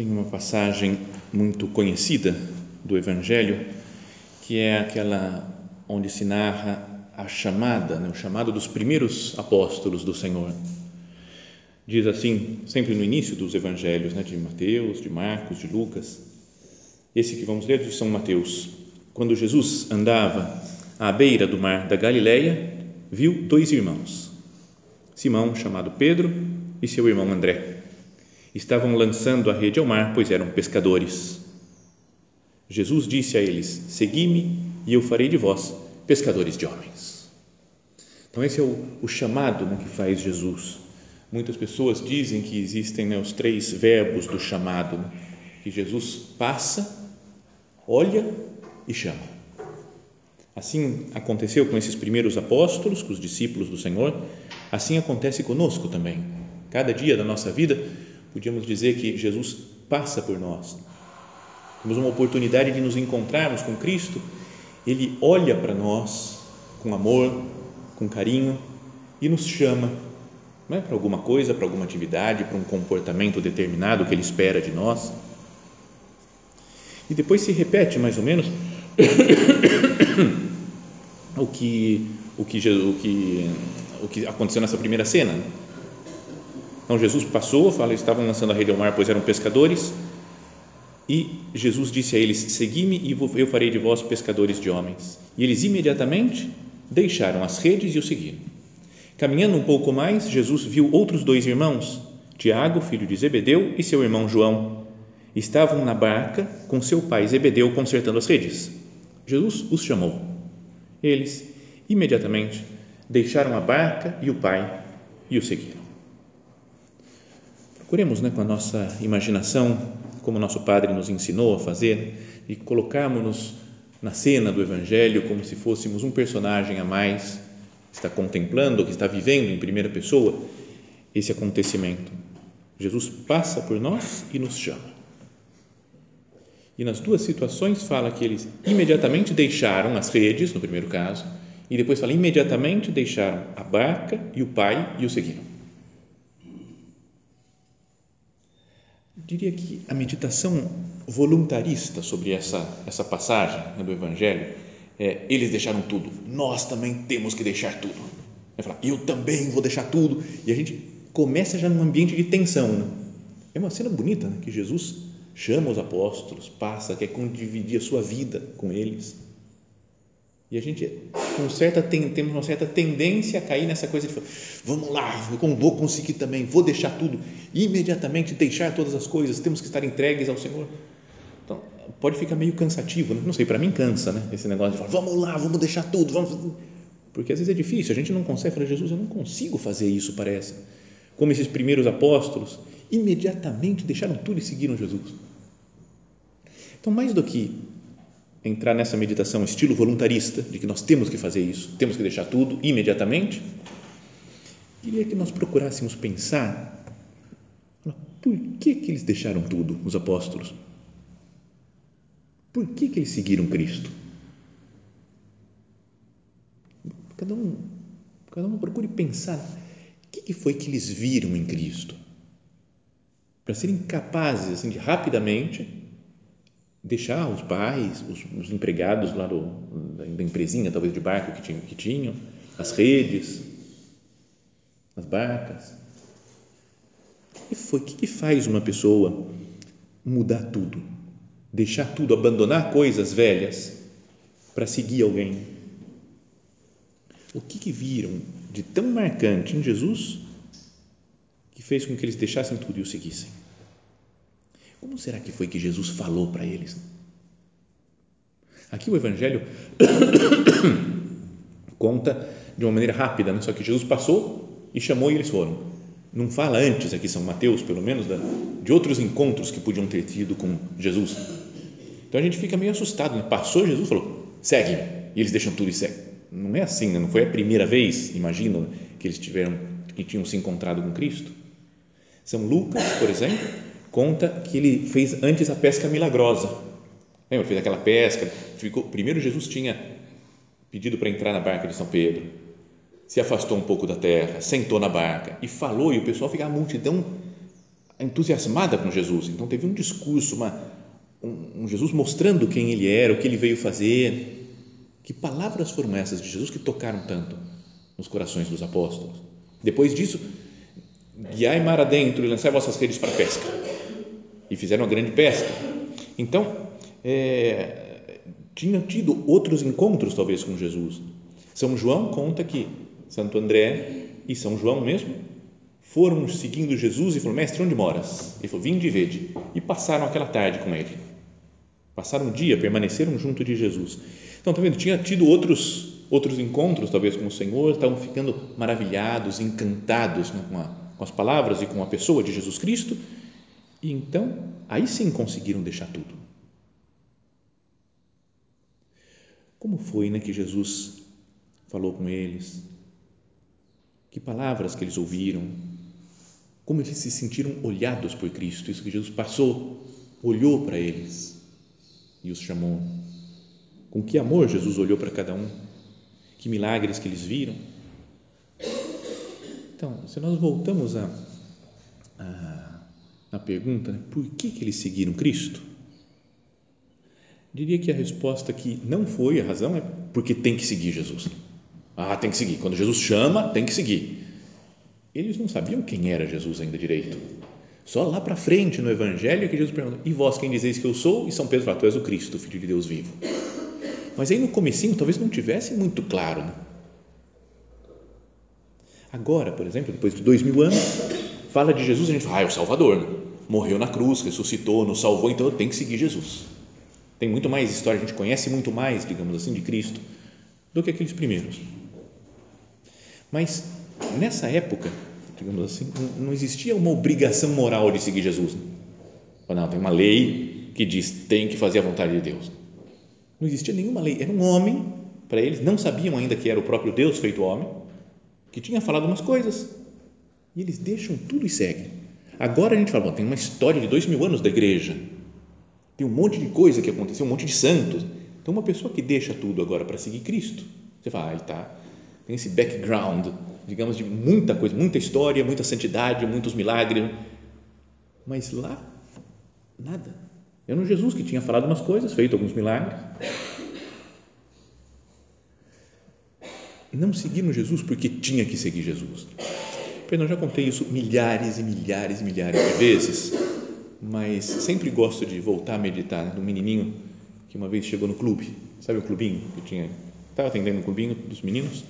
Tem uma passagem muito conhecida do Evangelho que é aquela onde se narra a chamada, né, o chamado dos primeiros apóstolos do Senhor diz assim, sempre no início dos evangelhos, né, de Mateus, de Marcos, de Lucas. Esse que vamos ler é de São Mateus. Quando Jesus andava à beira do mar da Galileia, viu dois irmãos, Simão, chamado Pedro, e seu irmão André. Estavam lançando a rede ao mar, pois eram pescadores. Jesus disse a eles: Segui-me e eu farei de vós pescadores de homens. Então, esse é o, o chamado né, que faz Jesus Muitas pessoas dizem que existem né, os três verbos do chamado, né? que Jesus passa, olha e chama. Assim aconteceu com esses primeiros apóstolos, com os discípulos do Senhor, assim acontece conosco também. Cada dia da nossa vida, podíamos dizer que Jesus passa por nós. Temos uma oportunidade de nos encontrarmos com Cristo, ele olha para nós com amor, com carinho e nos chama é? para alguma coisa, para alguma atividade, para um comportamento determinado que Ele espera de nós. E depois se repete mais ou menos o que o que o que o que aconteceu nessa primeira cena. Então Jesus passou, fala, estavam lançando a rede ao mar, pois eram pescadores. E Jesus disse a eles: Segui-me e eu farei de vós pescadores de homens. E eles imediatamente deixaram as redes e o seguiram. Caminhando um pouco mais, Jesus viu outros dois irmãos, Tiago, filho de Zebedeu, e seu irmão João. Estavam na barca com seu pai Zebedeu consertando as redes. Jesus os chamou. Eles, imediatamente, deixaram a barca e o pai e o seguiram. Procuremos, né, com a nossa imaginação, como nosso Padre nos ensinou a fazer, e colocarmos-nos na cena do Evangelho como se fôssemos um personagem a mais está contemplando, que está vivendo em primeira pessoa esse acontecimento. Jesus passa por nós e nos chama. E nas duas situações fala que eles imediatamente deixaram as redes, no primeiro caso, e depois fala imediatamente deixaram a barca e o pai e o seguiram. Diria que a meditação voluntarista sobre essa essa passagem né, do Evangelho é, eles deixaram tudo, nós também temos que deixar tudo. Vai falar, eu também vou deixar tudo. E a gente começa já num ambiente de tensão. Né? É uma cena bonita, né? que Jesus chama os apóstolos, passa, quer dividir a sua vida com eles. E a gente, com certa, tem, temos uma certa tendência a cair nessa coisa de vamos lá, eu vou conseguir também, vou deixar tudo, imediatamente deixar todas as coisas, temos que estar entregues ao Senhor pode ficar meio cansativo, né? não sei, para mim cansa, né? Esse negócio de falar, vamos lá, vamos deixar tudo, vamos. Porque às vezes é difícil, a gente não consegue falar, Jesus, eu não consigo fazer isso, parece. Como esses primeiros apóstolos, imediatamente deixaram tudo e seguiram Jesus. Então, mais do que entrar nessa meditação estilo voluntarista, de que nós temos que fazer isso, temos que deixar tudo imediatamente, queria que nós procurássemos pensar por que, que eles deixaram tudo, os apóstolos? Por que, que eles seguiram Cristo? Cada um, cada um procure pensar o que, que foi que eles viram em Cristo para serem capazes assim, de rapidamente deixar os pais, os, os empregados lá do, da empresinha, talvez de barco que tinham, que tinham, as redes, as barcas. Que foi? O que faz uma pessoa mudar tudo? deixar tudo, abandonar coisas velhas para seguir alguém. O que, que viram de tão marcante em Jesus que que fez com que eles deixassem tudo e o seguissem. Como será que foi que Jesus falou para eles? Aqui o Evangelho conta de uma maneira rápida, né? só que Jesus passou e chamou e eles foram. Não fala antes, aqui São Mateus, pelo menos, de outros encontros que podiam ter tido com Jesus. Então a gente fica meio assustado, né? passou Jesus falou, segue, e eles deixam tudo e seguem. Não é assim, né? não foi a primeira vez, imagino, que eles tiveram, que tinham se encontrado com Cristo. São Lucas, por exemplo, conta que ele fez antes a pesca milagrosa. Lembra? Fez aquela pesca. Ficou, primeiro Jesus tinha pedido para entrar na barca de São Pedro, se afastou um pouco da terra, sentou na barca e falou, e o pessoal ficava, a multidão entusiasmada com Jesus. Então teve um discurso, uma, um, um Jesus mostrando quem ele era, o que ele veio fazer. Que palavras foram essas de Jesus que tocaram tanto nos corações dos apóstolos? Depois disso, guiai mar adentro e lançai vossas redes para a pesca. E fizeram uma grande pesca. Então, é, tinham tido outros encontros, talvez, com Jesus. São João conta que Santo André e São João mesmo foram seguindo Jesus e falou: Mestre, onde moras? Ele falou: Vinde e vede. E passaram aquela tarde com ele. Passaram um dia, permaneceram junto de Jesus. Então, tá vendo? Tinha tido outros outros encontros, talvez, com o Senhor, estavam ficando maravilhados, encantados com, a, com as palavras e com a pessoa de Jesus Cristo. E então, aí sim conseguiram deixar tudo Como foi né, que Jesus falou com eles? Que palavras que eles ouviram? Como eles se sentiram olhados por Cristo? Isso que Jesus passou, olhou para eles e os chamou. Com que amor Jesus olhou para cada um? Que milagres que eles viram? Então, se nós voltamos a, a, a, pergunta, né, por que, que eles seguiram Cristo? Diria que a resposta que não foi a razão é porque tem que seguir Jesus. Ah, tem que seguir. Quando Jesus chama, tem que seguir. Eles não sabiam quem era Jesus ainda direito. Só lá para frente no Evangelho que Jesus pergunta: E vós quem dizeis que eu sou? E São Pedro fala: Tu és o Cristo, Filho de Deus vivo. Mas aí no comecinho talvez não tivesse muito claro. Né? Agora, por exemplo, depois de dois mil anos, fala de Jesus a gente fala: Ah, é o Salvador. Né? Morreu na cruz, ressuscitou, nos salvou, então eu tenho que seguir Jesus. Tem muito mais história, a gente conhece muito mais, digamos assim, de Cristo do que aqueles primeiros. Mas nessa época, digamos assim, não existia uma obrigação moral de seguir Jesus. Não, tem uma lei que diz tem que fazer a vontade de Deus. Não existia nenhuma lei. Era um homem, para eles, não sabiam ainda que era o próprio Deus feito homem, que tinha falado umas coisas. E eles deixam tudo e seguem. Agora a gente fala, bom, tem uma história de dois mil anos da igreja tem um monte de coisa que aconteceu, um monte de santos. Então, uma pessoa que deixa tudo agora para seguir Cristo, você fala, ah, tá, tem esse background, digamos, de muita coisa, muita história, muita santidade, muitos milagres, mas lá, nada. Era um Jesus que tinha falado umas coisas, feito alguns milagres. Não seguiram Jesus porque tinha que seguir Jesus. Eu já contei isso milhares e milhares e milhares de vezes mas sempre gosto de voltar a meditar né, do menininho que uma vez chegou no clube, sabe o clubinho que tinha, estava atendendo o clubinho dos meninos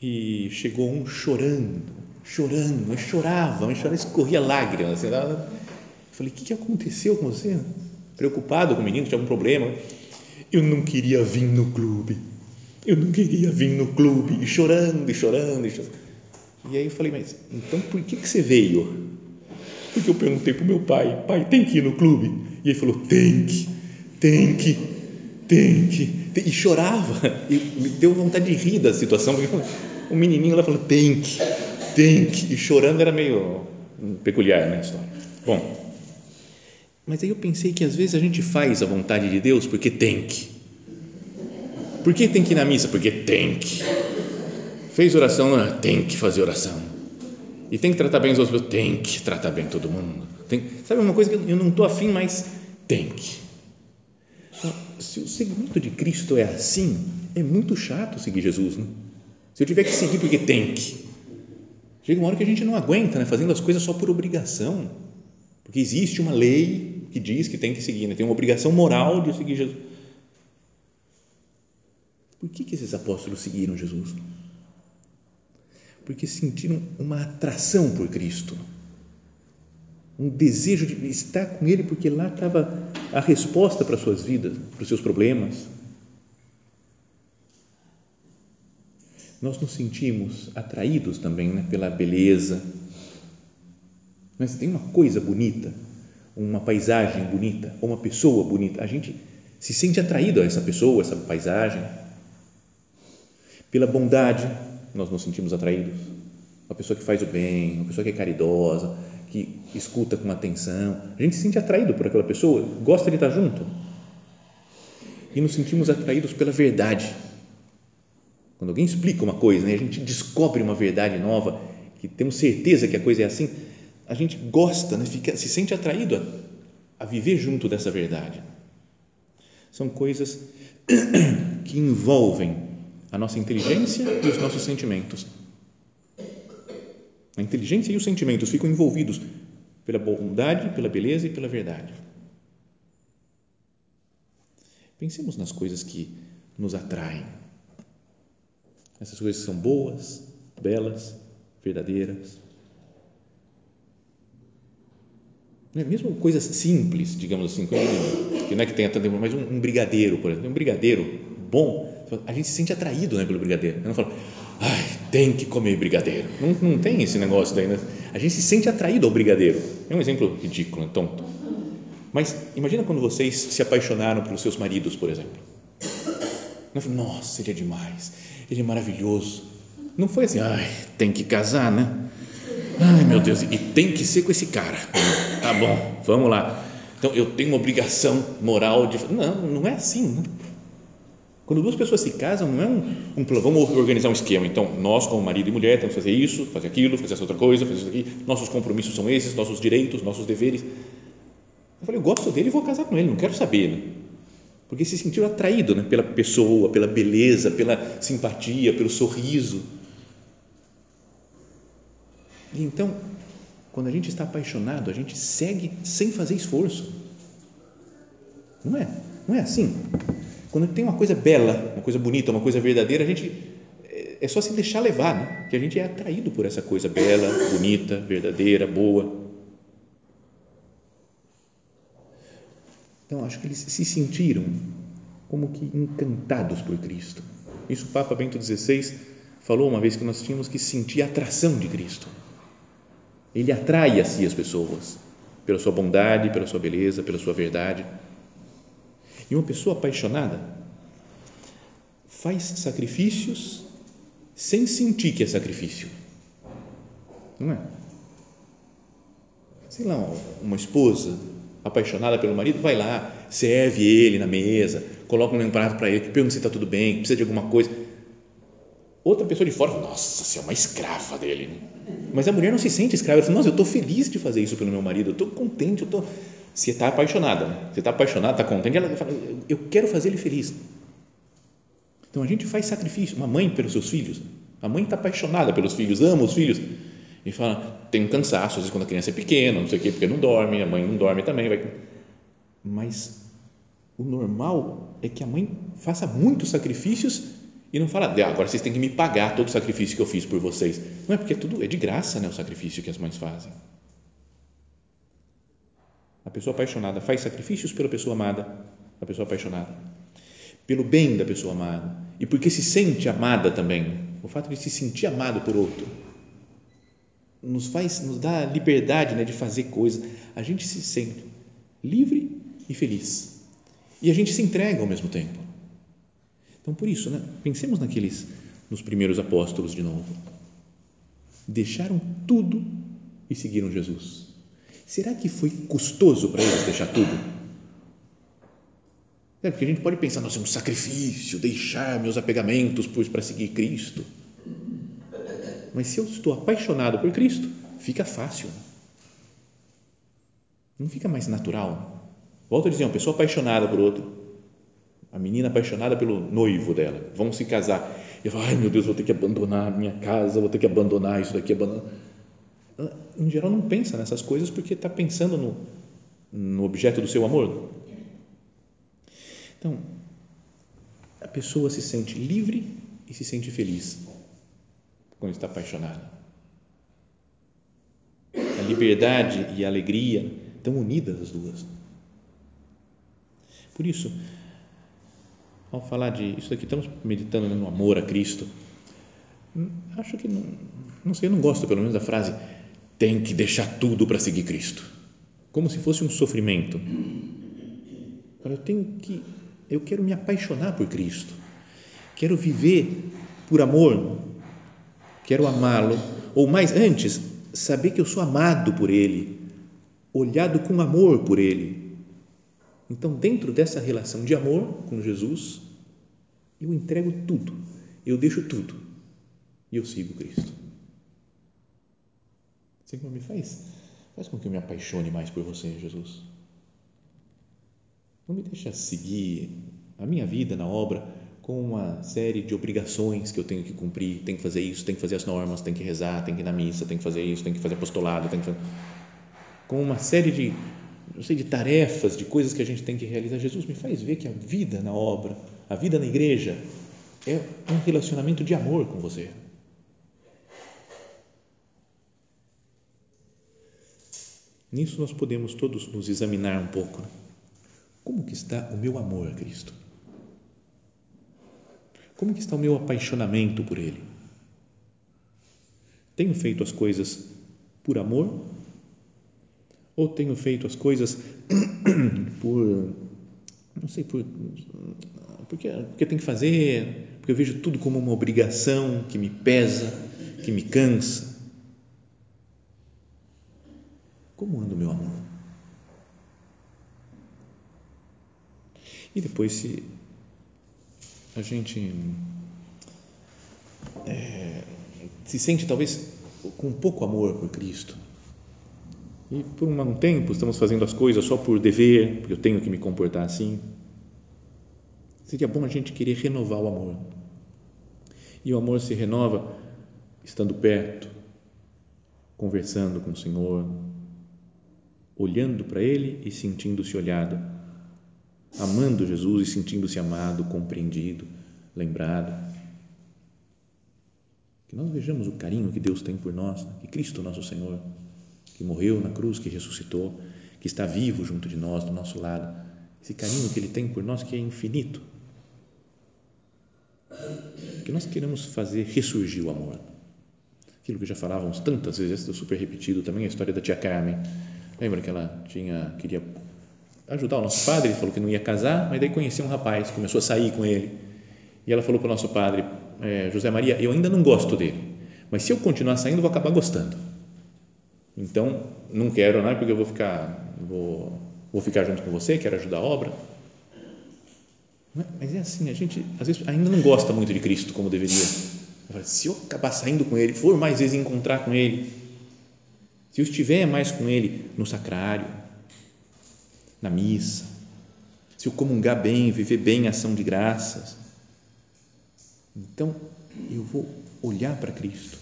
e chegou um chorando, chorando, mas chorava, mas chorava, escorria lágrimas, assim, eu falei, o que, que aconteceu com você? Preocupado com o menino, tinha algum problema? Eu não queria vir no clube, eu não queria vir no clube, e chorando, e chorando, e chorando. E aí eu falei, mas então por que, que você veio? Porque eu perguntei para o meu pai, pai, tem que ir no clube? E ele falou, tem que, tem que, tem que. E chorava, e me deu vontade de rir da situação, porque o menininho lá falou, tem que, tem que, e chorando era meio peculiar na história. Bom, mas aí eu pensei que às vezes a gente faz a vontade de Deus porque tem que. Por que tem que ir na missa? Porque tem que. Fez oração? Tem que fazer oração e tem que tratar bem os outros, tem que tratar bem todo mundo. Tem, sabe uma coisa que eu não estou afim, mas tem que. Se o seguimento de Cristo é assim, é muito chato seguir Jesus. Né? Se eu tiver que seguir porque tem que. Chega uma hora que a gente não aguenta, né? fazendo as coisas só por obrigação. Porque existe uma lei que diz que tem que seguir, né? tem uma obrigação moral de seguir Jesus. Por que, que esses apóstolos seguiram Jesus? Porque sentiram uma atração por Cristo. um desejo de estar com Ele, porque lá estava a resposta para as suas vidas, para os seus problemas. Nós nos sentimos atraídos também né, pela beleza. Mas tem uma coisa bonita, uma paisagem bonita, ou uma pessoa bonita, a gente se sente atraído a essa pessoa, a essa paisagem. Pela bondade, nós nos sentimos atraídos. Uma pessoa que faz o bem, uma pessoa que é caridosa, que escuta com atenção. A gente se sente atraído por aquela pessoa, gosta de estar junto. E nos sentimos atraídos pela verdade. Quando alguém explica uma coisa, né, a gente descobre uma verdade nova, que temos certeza que a coisa é assim, a gente gosta, né, fica, se sente atraído a, a viver junto dessa verdade. São coisas que envolvem a nossa inteligência e os nossos sentimentos. A inteligência e os sentimentos ficam envolvidos pela bondade, pela beleza e pela verdade. Pensemos nas coisas que nos atraem. Essas coisas são boas, belas, verdadeiras. É mesmo coisas simples, digamos assim, que não é que tenha tanto, mas um brigadeiro, por exemplo, um brigadeiro bom, a gente se sente atraído né, pelo brigadeiro. Eu não falo, ai, tem que comer brigadeiro. Não, não tem esse negócio daí, né? A gente se sente atraído ao brigadeiro. É um exemplo ridículo, né, tonto. Mas imagina quando vocês se apaixonaram pelos seus maridos, por exemplo. Nossa, ele é demais, ele é maravilhoso. Não foi assim, ai, tem que casar, né? Ai, meu Deus, e tem que ser com esse cara. Tá bom, vamos lá. Então eu tenho uma obrigação moral de. Não, não é assim, né? Quando duas pessoas se casam, não é um, um vamos organizar um esquema. Então, nós, como marido e mulher, temos que fazer isso, fazer aquilo, fazer essa outra coisa, fazer isso aqui. Nossos compromissos são esses, nossos direitos, nossos deveres. Eu falei, eu gosto dele e vou casar com ele, não quero saber. Né? Porque se sentiu atraído né? pela pessoa, pela beleza, pela simpatia, pelo sorriso. E então, quando a gente está apaixonado, a gente segue sem fazer esforço. Não é? Não é assim? Quando tem uma coisa bela, uma coisa bonita, uma coisa verdadeira, a gente é, é só se deixar levar, né? que a gente é atraído por essa coisa bela, bonita, verdadeira, boa. Então, acho que eles se sentiram como que encantados por Cristo. Isso o Papa Bento XVI falou uma vez que nós tínhamos que sentir a atração de Cristo. Ele atrai a si as pessoas, pela sua bondade, pela sua beleza, pela sua verdade. E uma pessoa apaixonada faz sacrifícios sem sentir que é sacrifício. Não é? Sei lá, uma esposa apaixonada pelo marido vai lá, serve ele na mesa, coloca um prato para ele, pergunta se está tudo bem, precisa de alguma coisa. Outra pessoa de fora, nossa, você é uma escrava dele. Né? Mas a mulher não se sente escrava, ela fala, nossa, eu estou feliz de fazer isso pelo meu marido, eu estou contente, eu estou. Se está apaixonada, né? você está apaixonada, está contente, ela fala, eu quero fazer ele feliz. Então a gente faz sacrifício, uma mãe pelos seus filhos, a mãe está apaixonada pelos filhos, ama os filhos, e fala, tem um cansaço, às vezes quando a criança é pequena, não sei o quê, porque não dorme, a mãe não dorme também, vai. Mas o normal é que a mãe faça muitos sacrifícios e não fala, agora vocês têm que me pagar todo o sacrifício que eu fiz por vocês. Não é porque é tudo é de graça, né, o sacrifício que as mães fazem. A pessoa apaixonada faz sacrifícios pela pessoa amada, a pessoa apaixonada, pelo bem da pessoa amada e porque se sente amada também. O fato de se sentir amado por outro nos faz, nos dá liberdade né, de fazer coisas. A gente se sente livre e feliz e a gente se entrega ao mesmo tempo. Então, por isso, né, pensemos naqueles, nos primeiros apóstolos de novo. Deixaram tudo e seguiram Jesus Será que foi custoso para eles deixar tudo? É, porque a gente pode pensar, nossa, é um sacrifício deixar meus apegamentos para seguir Cristo. Mas se eu estou apaixonado por Cristo, fica fácil. Não fica mais natural. Volto a dizer, uma pessoa apaixonada por outro, a menina apaixonada pelo noivo dela, vão se casar. E fala, ai meu Deus, vou ter que abandonar a minha casa, vou ter que abandonar isso daqui, abandonar em geral não pensa nessas coisas porque está pensando no, no objeto do seu amor. Então, a pessoa se sente livre e se sente feliz quando está apaixonada. A liberdade e a alegria estão unidas as duas. Por isso, ao falar de isso aqui, estamos meditando no amor a Cristo. Acho que não, não sei, eu não gosto pelo menos da frase tem que deixar tudo para seguir Cristo, como se fosse um sofrimento. Eu tenho que, eu quero me apaixonar por Cristo, quero viver por amor, quero amá-lo, ou mais antes, saber que eu sou amado por Ele, olhado com amor por Ele. Então, dentro dessa relação de amor com Jesus, eu entrego tudo, eu deixo tudo. E eu sigo Cristo. Senhor, me faz, faz com que eu me apaixone mais por você, Jesus. Não me deixa seguir a minha vida na obra com uma série de obrigações que eu tenho que cumprir, tenho que fazer isso, tenho que fazer as normas, tenho que rezar, tenho que ir na missa, tenho que fazer isso, tenho que fazer apostolado, tenho que fazer... com uma série de, não sei, de tarefas, de coisas que a gente tem que realizar. Jesus me faz ver que a vida na obra, a vida na igreja é um relacionamento de amor com você. Nisso nós podemos todos nos examinar um pouco. Como que está o meu amor a Cristo? Como que está o meu apaixonamento por Ele? Tenho feito as coisas por amor? Ou tenho feito as coisas por, não sei, por, porque, porque tem que fazer, porque eu vejo tudo como uma obrigação que me pesa, que me cansa? Como anda o meu amor? E depois, se a gente é, se sente talvez com pouco amor por Cristo e por um tempo estamos fazendo as coisas só por dever, porque eu tenho que me comportar assim, seria bom a gente querer renovar o amor. E o amor se renova estando perto, conversando com o Senhor, olhando para Ele e sentindo-se olhado amando Jesus e sentindo-se amado, compreendido, lembrado. Que nós vejamos o carinho que Deus tem por nós, que Cristo, nosso Senhor, que morreu na cruz, que ressuscitou, que está vivo junto de nós, do nosso lado, esse carinho que Ele tem por nós que é infinito. Que nós queremos fazer ressurgir o amor. Aquilo que já falávamos tantas vezes, está super repetido também, a história da tia Carmen. Lembra que ela tinha, queria ajudar o nosso padre, ele falou que não ia casar, mas daí conheceu um rapaz, começou a sair com ele. E ela falou para o nosso padre, é, José Maria, eu ainda não gosto dele, mas se eu continuar saindo, vou acabar gostando. Então, não quero, não é porque eu vou ficar, vou, vou ficar junto com você, quero ajudar a obra. Mas é assim, a gente às vezes ainda não gosta muito de Cristo como deveria. Se eu acabar saindo com Ele, for mais vezes encontrar com Ele, se eu estiver mais com Ele no sacrário, na missa, se eu comungar bem, viver bem a ação de graças, então eu vou olhar para Cristo,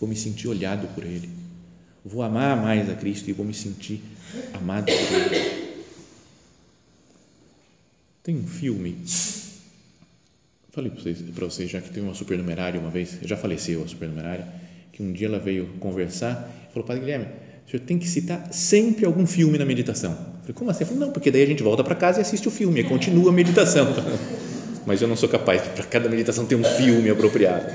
vou me sentir olhado por Ele, vou amar mais a Cristo e vou me sentir amado por Ele. Tem um filme, falei para vocês, para vocês já que tem uma supernumerária uma vez, já faleceu a supernumerária, que um dia ela veio conversar falou, Padre Guilherme, o senhor tem que citar sempre algum filme na meditação. Eu falei, como assim? Eu falei, não, porque daí a gente volta para casa e assiste o filme, e continua a meditação. Mas eu não sou capaz para cada meditação, ter um filme apropriado.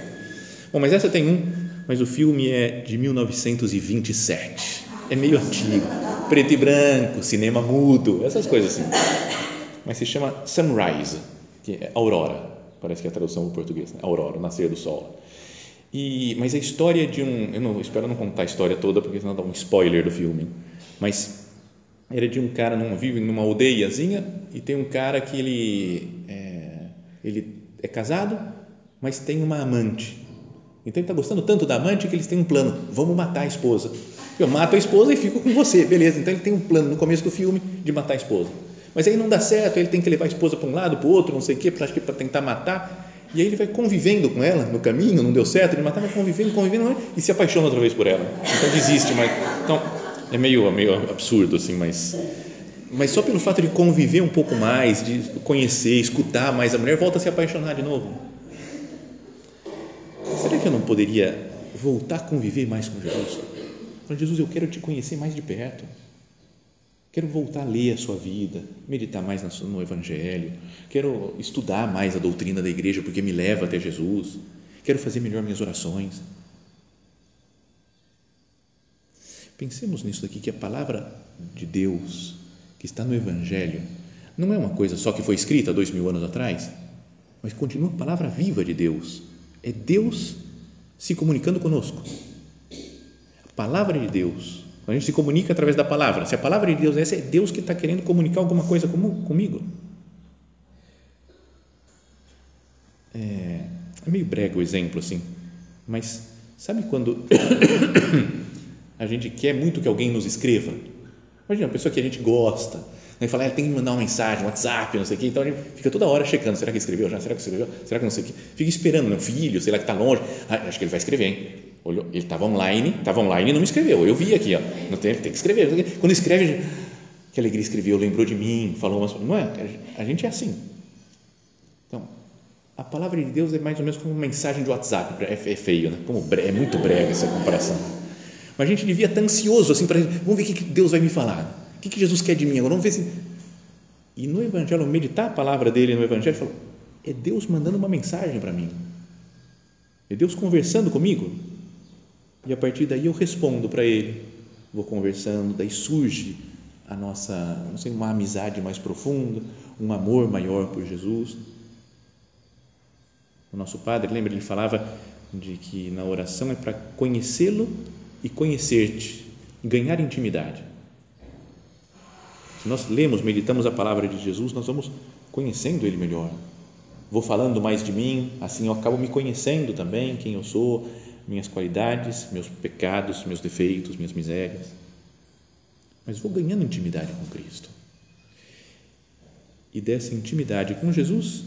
Bom, mas essa tem um, mas o filme é de 1927. É meio antigo, preto e branco, cinema mudo, essas coisas assim. Mas se chama Sunrise, que é Aurora, parece que é a tradução do português, né? Aurora, nascer do sol. E, mas a história de um, eu não espero não contar a história toda porque senão dá um spoiler do filme, mas era de um cara num vive numa aldeiazinha e tem um cara que ele é, ele é casado, mas tem uma amante. Então ele está gostando tanto da amante que eles têm um plano: vamos matar a esposa. Eu mato a esposa e fico com você, beleza? Então ele tem um plano no começo do filme de matar a esposa. Mas aí não dá certo, ele tem que levar a esposa para um lado, para o outro, não sei o quê, para tentar matar. E aí ele vai convivendo com ela no caminho, não deu certo, ele matava convivendo, convivendo, e se apaixona outra vez por ela. Então desiste, mas então é meio meio absurdo assim, mas mas só pelo fato de conviver um pouco mais, de conhecer, escutar mais a mulher, volta a se apaixonar de novo. Será que eu não poderia voltar a conviver mais com Jesus? Falando, Jesus, eu quero te conhecer mais de perto. Quero voltar a ler a sua vida, meditar mais no Evangelho. Quero estudar mais a doutrina da igreja, porque me leva até Jesus. Quero fazer melhor minhas orações. Pensemos nisso daqui, que a palavra de Deus que está no Evangelho não é uma coisa só que foi escrita dois mil anos atrás, mas continua a palavra viva de Deus. É Deus se comunicando conosco. A palavra de Deus, a gente se comunica através da palavra. Se a palavra de Deus é essa, é Deus que está querendo comunicar alguma coisa comigo. É, é meio brega o exemplo assim, mas sabe quando a gente quer muito que alguém nos escreva? Imagina, uma pessoa que a gente gosta, né, fala, ah, tem que mandar uma mensagem, WhatsApp, não sei o quê, então a gente fica toda hora checando, será que escreveu já? Será que escreveu? Será que não sei o quê? Fica esperando, meu filho, sei lá que está longe, ah, acho que ele vai escrever, hein? Olhou, ele estava online, estava online e não me escreveu, eu vi aqui, ó, não tem, tem que escrever, quando escreve, que alegria escreveu, lembrou de mim, falou umas não é? A gente é assim. Então, a palavra de Deus é mais ou menos como uma mensagem de WhatsApp, é, é feio, né? Como, é muito brega essa comparação. Mas a gente devia estar ansioso assim para vamos ver o que Deus vai me falar, o que Jesus quer de mim agora, vamos ver se e no Evangelho, meditar a palavra dele no Evangelho, falou, é Deus mandando uma mensagem para mim, é Deus conversando comigo, e a partir daí eu respondo para ele, vou conversando, daí surge a nossa, não sei, uma amizade mais profunda, um amor maior por Jesus. O nosso padre, lembra, ele falava de que na oração é para conhecê-lo e conhecer-te, ganhar intimidade. Se nós lemos, meditamos a palavra de Jesus, nós vamos conhecendo Ele melhor. Vou falando mais de mim, assim eu acabo me conhecendo também, quem eu sou, minhas qualidades, meus pecados, meus defeitos, minhas misérias. Mas vou ganhando intimidade com Cristo. E dessa intimidade com Jesus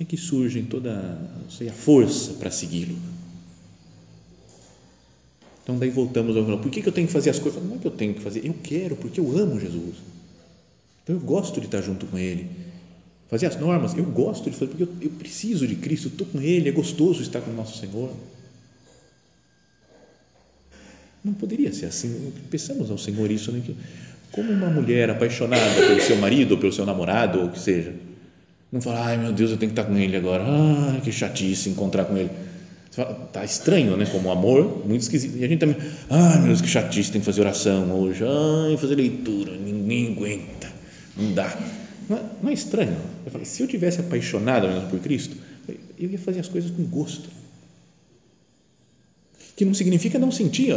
é que surge toda sei, a força para segui-lo então, daí voltamos ao por que, que eu tenho que fazer as coisas? Não é que eu tenho que fazer, eu quero, porque eu amo Jesus. Então, eu gosto de estar junto com Ele. Fazer as normas, eu gosto de fazer, porque eu, eu preciso de Cristo, estou com Ele, é gostoso estar com o nosso Senhor. Não poderia ser assim. Pensamos ao Senhor isso, né? como uma mulher apaixonada pelo seu marido pelo seu namorado, ou o que seja, não fala, ai meu Deus, eu tenho que estar com ele agora, ai que chatice encontrar com ele Está estranho, né? Como amor, muito esquisito. E a gente também, ai meu Deus, que chatice, tem que fazer oração hoje, ai, fazer leitura, ninguém aguenta, não dá. Não é, não é estranho? Eu falei, se eu tivesse apaixonado mesmo por Cristo, eu ia fazer as coisas com gosto. Que não significa não sentir,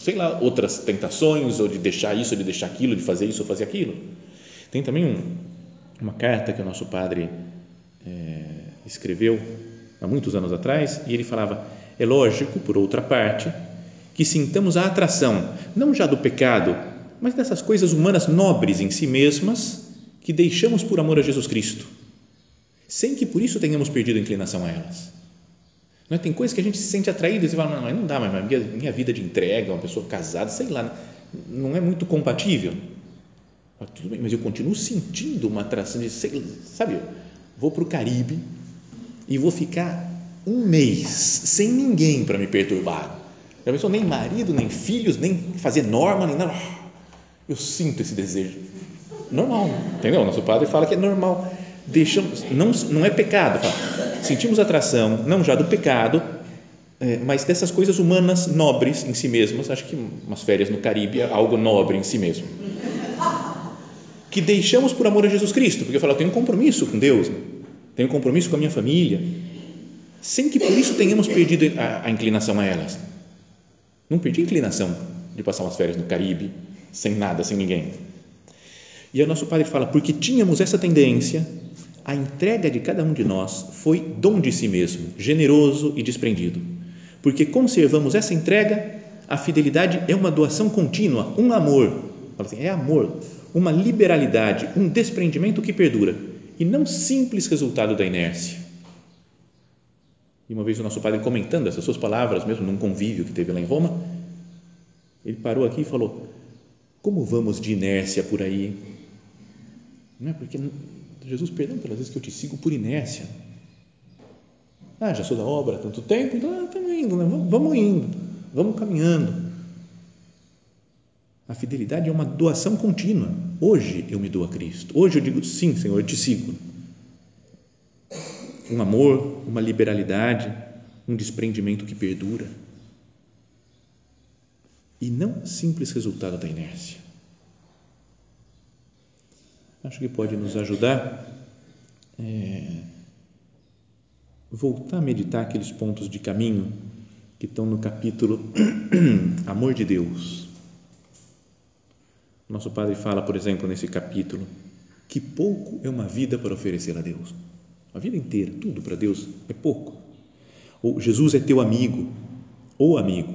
sei lá, outras tentações, ou de deixar isso, ou de deixar aquilo, de fazer isso ou fazer aquilo. Tem também um, uma carta que o nosso padre é, escreveu há muitos anos atrás, e ele falava: é lógico, por outra parte, que sintamos a atração, não já do pecado, mas dessas coisas humanas nobres em si mesmas que deixamos por amor a Jesus Cristo, sem que por isso tenhamos perdido a inclinação a elas. Não é? Tem coisas que a gente se sente atraído e você fala, não, mas não dá, mas minha, minha vida de entrega, uma pessoa casada, sei lá, não é muito compatível. Mas, tudo bem, mas eu continuo sentindo uma atração de, sei, sabe, vou para o Caribe, e vou ficar um mês sem ninguém para me perturbar. Já pensou? Nem marido, nem filhos, nem fazer norma, nem nada. Eu sinto esse desejo. Normal, entendeu? Nosso padre fala que é normal. Deixamos, não, não é pecado. Fala. Sentimos atração, não já do pecado, é, mas dessas coisas humanas nobres em si mesmas. Acho que umas férias no Caribe é algo nobre em si mesmo. Que deixamos por amor a Jesus Cristo, porque eu falo, eu tenho um compromisso com Deus. Né? tenho compromisso com a minha família, sem que por isso tenhamos perdido a, a inclinação a elas. Não perdi a inclinação de passar umas férias no Caribe, sem nada, sem ninguém. E o nosso padre fala, porque tínhamos essa tendência, a entrega de cada um de nós foi dom de si mesmo, generoso e desprendido. Porque conservamos essa entrega, a fidelidade é uma doação contínua, um amor, assim, é amor, uma liberalidade, um desprendimento que perdura e não simples resultado da inércia. E uma vez o nosso padre comentando essas suas palavras, mesmo num convívio que teve lá em Roma, ele parou aqui e falou: Como vamos de inércia por aí? Não é porque Jesus, perdão pelas vezes que eu te sigo por inércia. Ah, já sou da obra há tanto tempo, então estamos ah, indo, né? vamos indo, vamos caminhando. A fidelidade é uma doação contínua. Hoje eu me dou a Cristo. Hoje eu digo sim, Senhor, eu te sigo. Um amor, uma liberalidade, um desprendimento que perdura. E não simples resultado da inércia. Acho que pode nos ajudar é, voltar a meditar aqueles pontos de caminho que estão no capítulo Amor de Deus. Nosso Padre fala, por exemplo, nesse capítulo, que pouco é uma vida para oferecer a Deus. A vida inteira, tudo para Deus é pouco. Ou Jesus é teu amigo, ou amigo,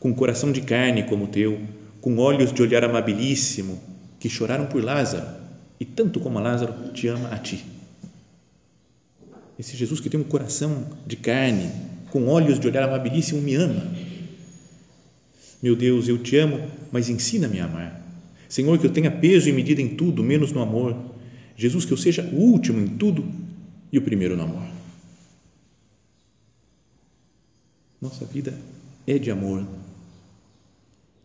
com coração de carne como o teu, com olhos de olhar amabilíssimo, que choraram por Lázaro, e tanto como Lázaro te ama a ti. Esse Jesus que tem um coração de carne, com olhos de olhar amabilíssimo, me ama. Meu Deus, eu te amo, mas ensina-me a amar. Senhor, que eu tenha peso e medida em tudo, menos no amor. Jesus, que eu seja o último em tudo e o primeiro no amor. Nossa vida é de amor,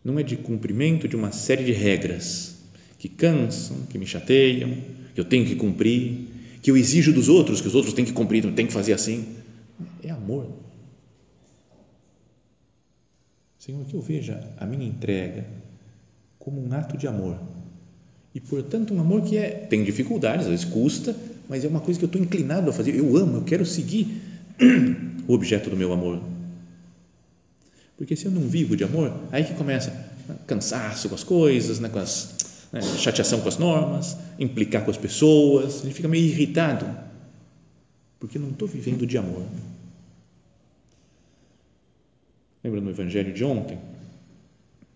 não é de cumprimento de uma série de regras que cansam, que me chateiam, que eu tenho que cumprir, que eu exijo dos outros, que os outros têm que cumprir, têm que fazer assim. É amor. Senhor, que eu veja a minha entrega como um ato de amor. E, portanto, um amor que é, tem dificuldades, às vezes custa, mas é uma coisa que eu estou inclinado a fazer. Eu amo, eu quero seguir o objeto do meu amor. Porque se eu não vivo de amor, aí que começa cansaço com as coisas, né, com as, né, chateação com as normas, implicar com as pessoas, ele fica meio irritado, porque não estou vivendo de amor. Lembra no Evangelho de ontem?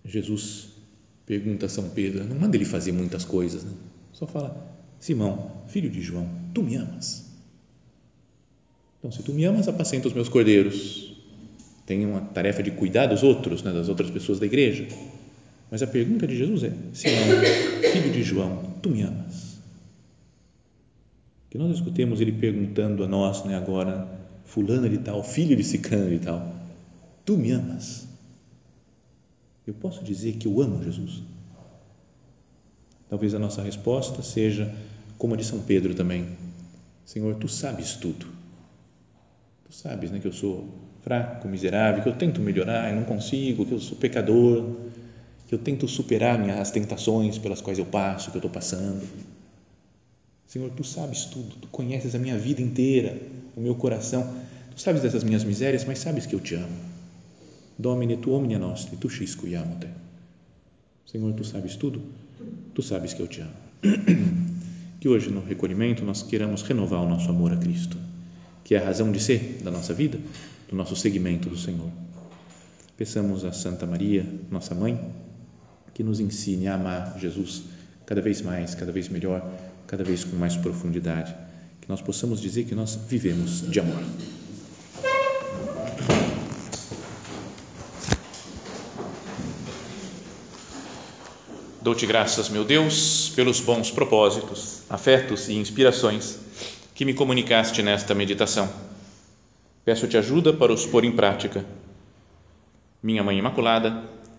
Jesus pergunta a São Pedro, não manda ele fazer muitas coisas, né? só fala, Simão, filho de João, tu me amas? Então, se tu me amas, apacenta os meus cordeiros. Tem uma tarefa de cuidar dos outros, né, das outras pessoas da igreja. Mas a pergunta de Jesus é: Simão, filho de João, tu me amas? Que nós escutemos ele perguntando a nós, né, agora, fulano de tal, filho de Sicano de tal, tu me amas? Eu posso dizer que eu amo Jesus? Talvez a nossa resposta seja como a de São Pedro também. Senhor, tu sabes tudo. Tu sabes né, que eu sou fraco, miserável, que eu tento melhorar e não consigo, que eu sou pecador, que eu tento superar as tentações pelas quais eu passo, que eu estou passando. Senhor, tu sabes tudo, tu conheces a minha vida inteira, o meu coração, tu sabes dessas minhas misérias, mas sabes que eu te amo Domine tu omnia nostri, tu sciscuiamo te. Senhor, tu sabes tudo, tu sabes que eu te amo. Que hoje no recolhimento nós queiramos renovar o nosso amor a Cristo, que é a razão de ser da nossa vida, do nosso seguimento do Senhor. Peçamos a Santa Maria, nossa mãe, que nos ensine a amar Jesus cada vez mais, cada vez melhor, cada vez com mais profundidade, que nós possamos dizer que nós vivemos de amor. Dou-te graças, meu Deus, pelos bons propósitos, afetos e inspirações que me comunicaste nesta meditação. Peço-te ajuda para os pôr em prática. Minha Mãe Imaculada,